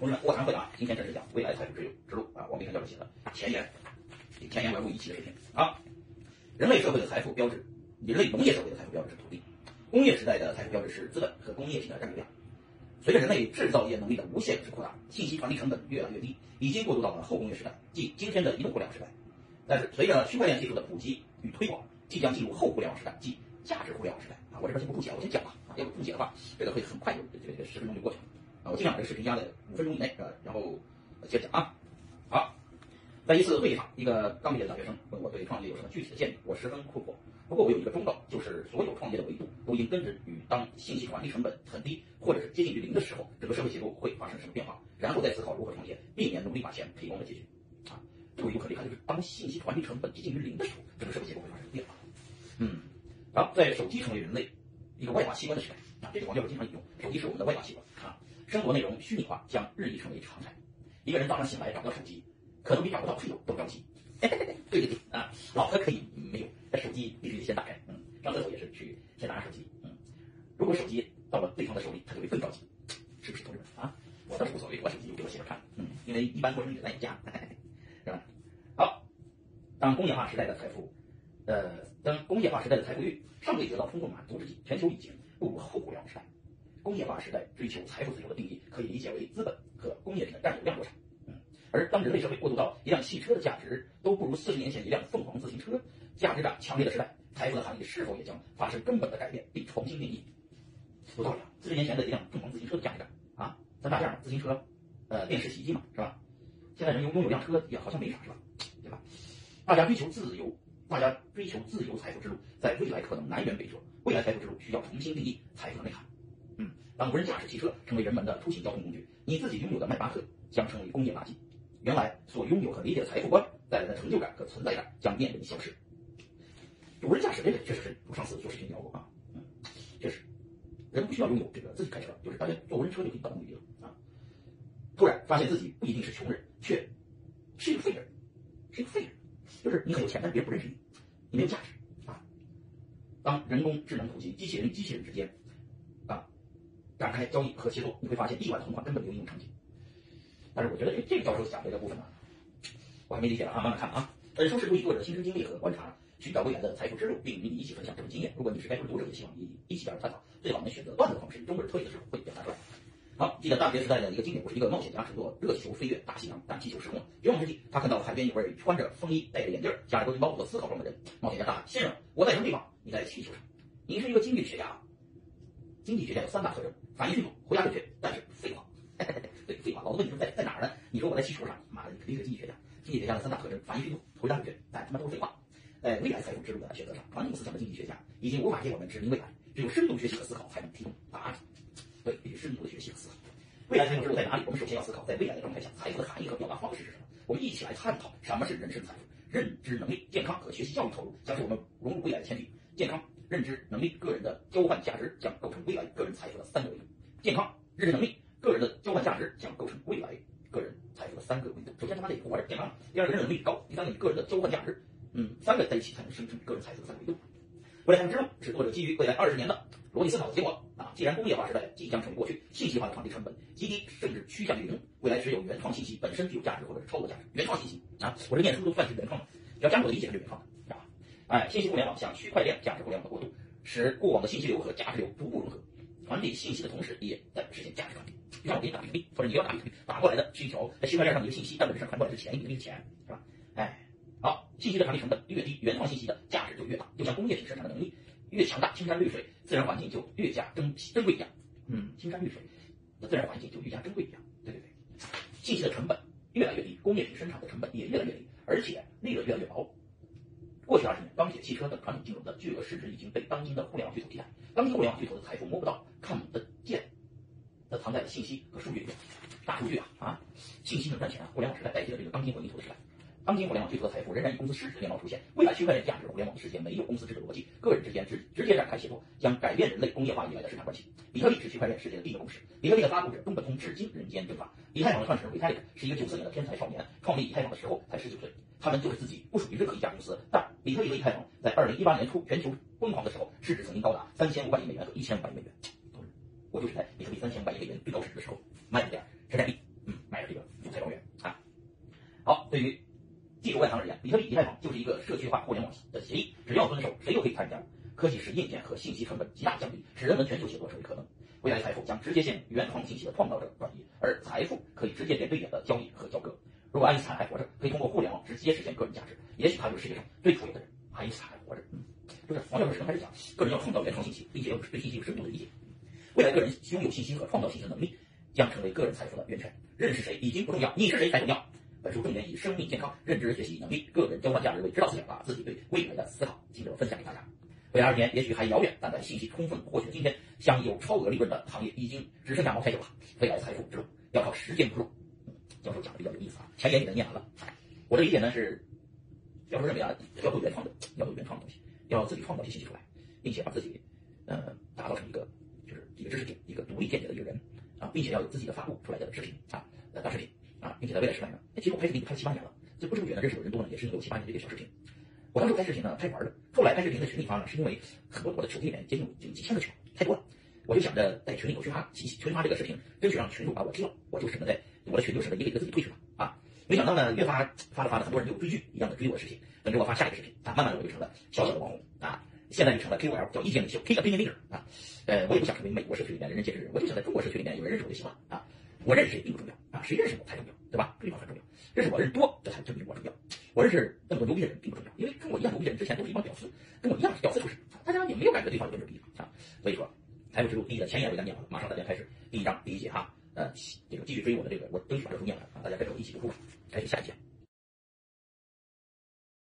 同志们，卧谈会啊，今天正式讲未来财富之路之路啊，王明教授写的前言，前沿我要录一期的视频啊。人类社会的财富标志，人类农业社会的财富标志是土地，工业时代的财富标志是资本和工业性的占有量。随着人类制造业能力的无限制扩大，信息传递成本越来越低，已经过渡到了后工业时代，即今天的移动互联网时代。但是随着区块链技术的普及与推广，即将进入后互联网时代，即价值互联网时代啊。我这边先不注解，我先讲吧啊，要不注解的话，这个会很快就这个这个十分钟就过去了。我尽量把这个视频压在五分钟以内，呃，然后接着讲啊。好，在一次会议上，一个刚毕业的大学生问我对创业有什么具体的建议，我十分困惑。不过我有一个忠告，就是所有创业的维度都应根植于当信息传递成本很低，或者是接近于零的时候，整个社会结构会发生什么变化，然后再思考如何创业，避免努力把钱赔光的结局。啊，这个维度很厉害，就是当信息传递成本接近于零的时候，整个社会结构会发生变化。嗯，然后在手机成为人类一个外挂器官的时代，啊，这个王教授经常引用，手机是我们的外挂器官。生活内容虚拟化将日益成为常态。一个人早上醒来找不到手机，可能比找不到配偶都着急。对对对啊，老婆可以没有，但手机必须得先打开。嗯，上厕所也是去先拿上手机。嗯，如果手机到了对方的手里，他就会更着急，是不是同志们啊？我倒是无所谓，我手机给我媳妇看。嗯，因为一般过生日在你家，是吧？好，当工业化时代的财富，呃，当工业化时代的财富欲尚未得到充分满足之际，全球已经步入后互联网时代。工业化时代追求财富自由的定义，可以理解为资本和工业品的占有量过程。嗯，而当人类社会过渡到一辆汽车的价值都不如四十年前一辆凤凰自行车价值感强烈的时代，财富的含义是否也将发生根本的改变并重新定义？有道理啊！四十年前的一辆凤凰自行车的价值感啊，三大件自行车，呃，电视、洗衣机嘛，是吧？现在人拥拥有辆车也好像没啥，是吧？对吧？大家追求自由，大家追求自由财富之路，在未来可能南辕北辙。未来财富之路需要重新定义财富的内涵。嗯，当无人驾驶汽车成为人们的出行交通工具，你自己拥有的迈巴赫将成为工业垃圾。原来所拥有和理解的财富观带来的成就感和存在感将面临消失。无人驾驶这个确实是，我上次做视频聊过啊，嗯，确实，人不需要拥有这个自己开车，就是大家坐无人车就可以到目的地了啊。突然发现自己不一定是穷人，却是一个废人，是一个废人，就是你很有钱，但别人不认识你，你没有价值啊。当人工智能普及，机器人与机器人之间。展开交易和协作，你会发现亿万同款根本没有应用场景。但是我觉得这这个教授讲的这部分呢，我还没理解啊，慢慢看啊。本书是读作者亲身经历和观察，寻找未来的财富之路，并与你一起分享这份经验。如果你是该书的读者，也希望你一起加入探讨。最好能选择段子的方式，中本推理的时候会表达出来。好，记得大学时代的一个经典故事，一个冒险家乘坐热气球飞越大西洋，但气球失控了。绝望之际，他看到海边有位穿着风衣、戴着眼镜、夹着周金包和思考装的人。冒险家大喊先生，我在什么地方？你在气球上。你是一个经济学家。经济学家有三大特征：反应迅速、回答准确，但是废话。对，废话。老子问你说在在哪儿呢？你说我在气球上。妈的，你肯定是经济学家。经济学家的三大特征：反应迅速、回答准确，但他妈都是废话。在未来财富之路的选择上，传统思想的经济学家已经无法给我们指明未来，只有深度学习和思考才能提供答案。对，必须深度的学习和思考。未来财富之路在哪里？我们首先要思考，在未来的状态下，财富的含义和表达方式是什么？我们一起来探讨什么是人生财富。认知能力、健康和学习教育投入将是我们融入未来的前提。认知能力、个人的交换价值将构成未来个人财富的三个维度。健康、认知能力、个人的交换价值将构成未来个人财富的三个维度。首先他妈得活着健康，第二个认知能力高，第三个你个人的交换价值，嗯，三个在一起才能生成个人财富的三个维度。未来财富之路是作者基于未来二十年的逻辑思考的结果啊！既然工业化时代即将成为过去，信息化的传递成本极低，甚至趋向于零，未来只有原创信息本身具有价值或者是超额价值。原创信息啊，我这念书都算是原创的，要加入我的理解是原创。哎，信息互联网向区块链价值互联网的过渡，使过往的信息流和价值流逐步融合，传递信息的同时，也在实现价值传递。让我给你打比特币，或者你要打比特币，打过来的是一条在区块链上的一个信息，但本质上传过来是钱，一个是钱，是吧？哎，好，信息的传递成本越低，原创信息的价值就越大，就像工业品生产的能力越强大，青山绿水，自然环境就越加珍珍贵一样。嗯，青山绿水的自然环境就越加珍贵一样。对对对，信息的成本越来越低，工业品生产的成本也越来越低，而且利润越来越薄。过去二十年，钢铁、汽车等传统金融的巨额市值已经被当今的互联网巨头替代。当今互联网巨头的财富摸不到、看得见，它藏在了信息和数据里面。大数据啊啊，信息能赚钱啊！互联网时代代替了这个钢筋混凝土的时代。当今互联网巨头的财富仍然以公司市值面貌出现。未来区块链价值互联网的世界没有公司制的逻辑，个人之间直直接展开协作，将改变人类工业化以来的市场关系。比特币是区块链世界的第一个公式。比特币的发布者中本聪至今人间蒸发。以太坊的创始人维泰利是一个九四年的天才少年，创立以太坊的时候才十九岁。他们就是自己不属于任何一家公司，但比特币和以太坊在二零一八年初全球疯狂的时候，市值曾经高达三千五百亿美元和一千五百亿美元。我就是在比特币三千五百亿美元最高市值的时候卖了点山寨币。嗯，买了这个韭菜庄园啊。好，对于技术外行而言，比特币以太坊就是一个社区化互联网的协议，只要遵守，谁都可以参加。科技使硬件和信息成本极大降低，使人们全球协作成为可能。未来财富将直接向原创信息的创造者转移，而财富可以直接面对面的交易和交割。如果爱因斯坦还活着，可以通过互联网直接实现个人价值。也许他就是世界上最富有的人。爱因斯坦还活着，就是黄教授刚开始讲，个人要创造原创信息，并且要对信息有深度的理解。未来个人拥有信息和创造信息的能力，将成为个人财富的源泉。认识谁已经不重要，你是谁才重要。本书重点以生命健康、认知学习能力、个人交换价值为指导思想，把自己对未来的思考心得分享给大家。未来二十年也许还遥远，但在信息充分获取的今天，像有超额利润的行业已经只剩下茅台酒了。未来财富之路要靠实践铺路。教授讲的比较有意思啊，前言已经念完了。我的理解呢是，教授认为啊，要做原创的，要做原创的东西，要自己创造一些信息出来，并且把自己呃打造成一个就是一个知识点、一个独立见解的一个人啊，并且要有自己的发布出来的视频啊、短视频。啊，并且在未来时代呢，其实我拍视频已经拍了七八年了，这不知不觉呢认识的人多呢，也是有七八年这个小视频。我当时拍视频呢拍玩的，后来拍视频在群里发呢，是因为很多我的群里面接近就几千个群，太多了，我就想着在群里我群发，群发这个视频，争取让群主把我知道，我就省得在我的群就省得一个一个自己退去了啊。没想到呢，越发发着发着，很多人就追剧一样的追我的视频，等着我发下一个视频啊，慢慢的我就成了小小的网红啊，现在就成了 KOL，叫意见领袖，Key Opinion Leader 啊。呃，我也不想成为美国社区里面人人皆知，我就想在中国社区里面有人认识我就行了啊。我认识谁并不重要啊，谁认识我才重要，对吧？这地方很重要。认识我的人多，这才证明我重要。我认识那么多牛逼的人并不重要，因为跟我一样牛逼的人之前都是一帮屌丝，跟我一样是屌丝出身，大家也没有感觉对方有多牛逼啊。所以说，财富之路第一的前言为大家念完了，马上大家开始第一章第一节哈，呃，这个继续追我的这个，我争取把这书念完啊，大家跟着我一起读书，开始下一节。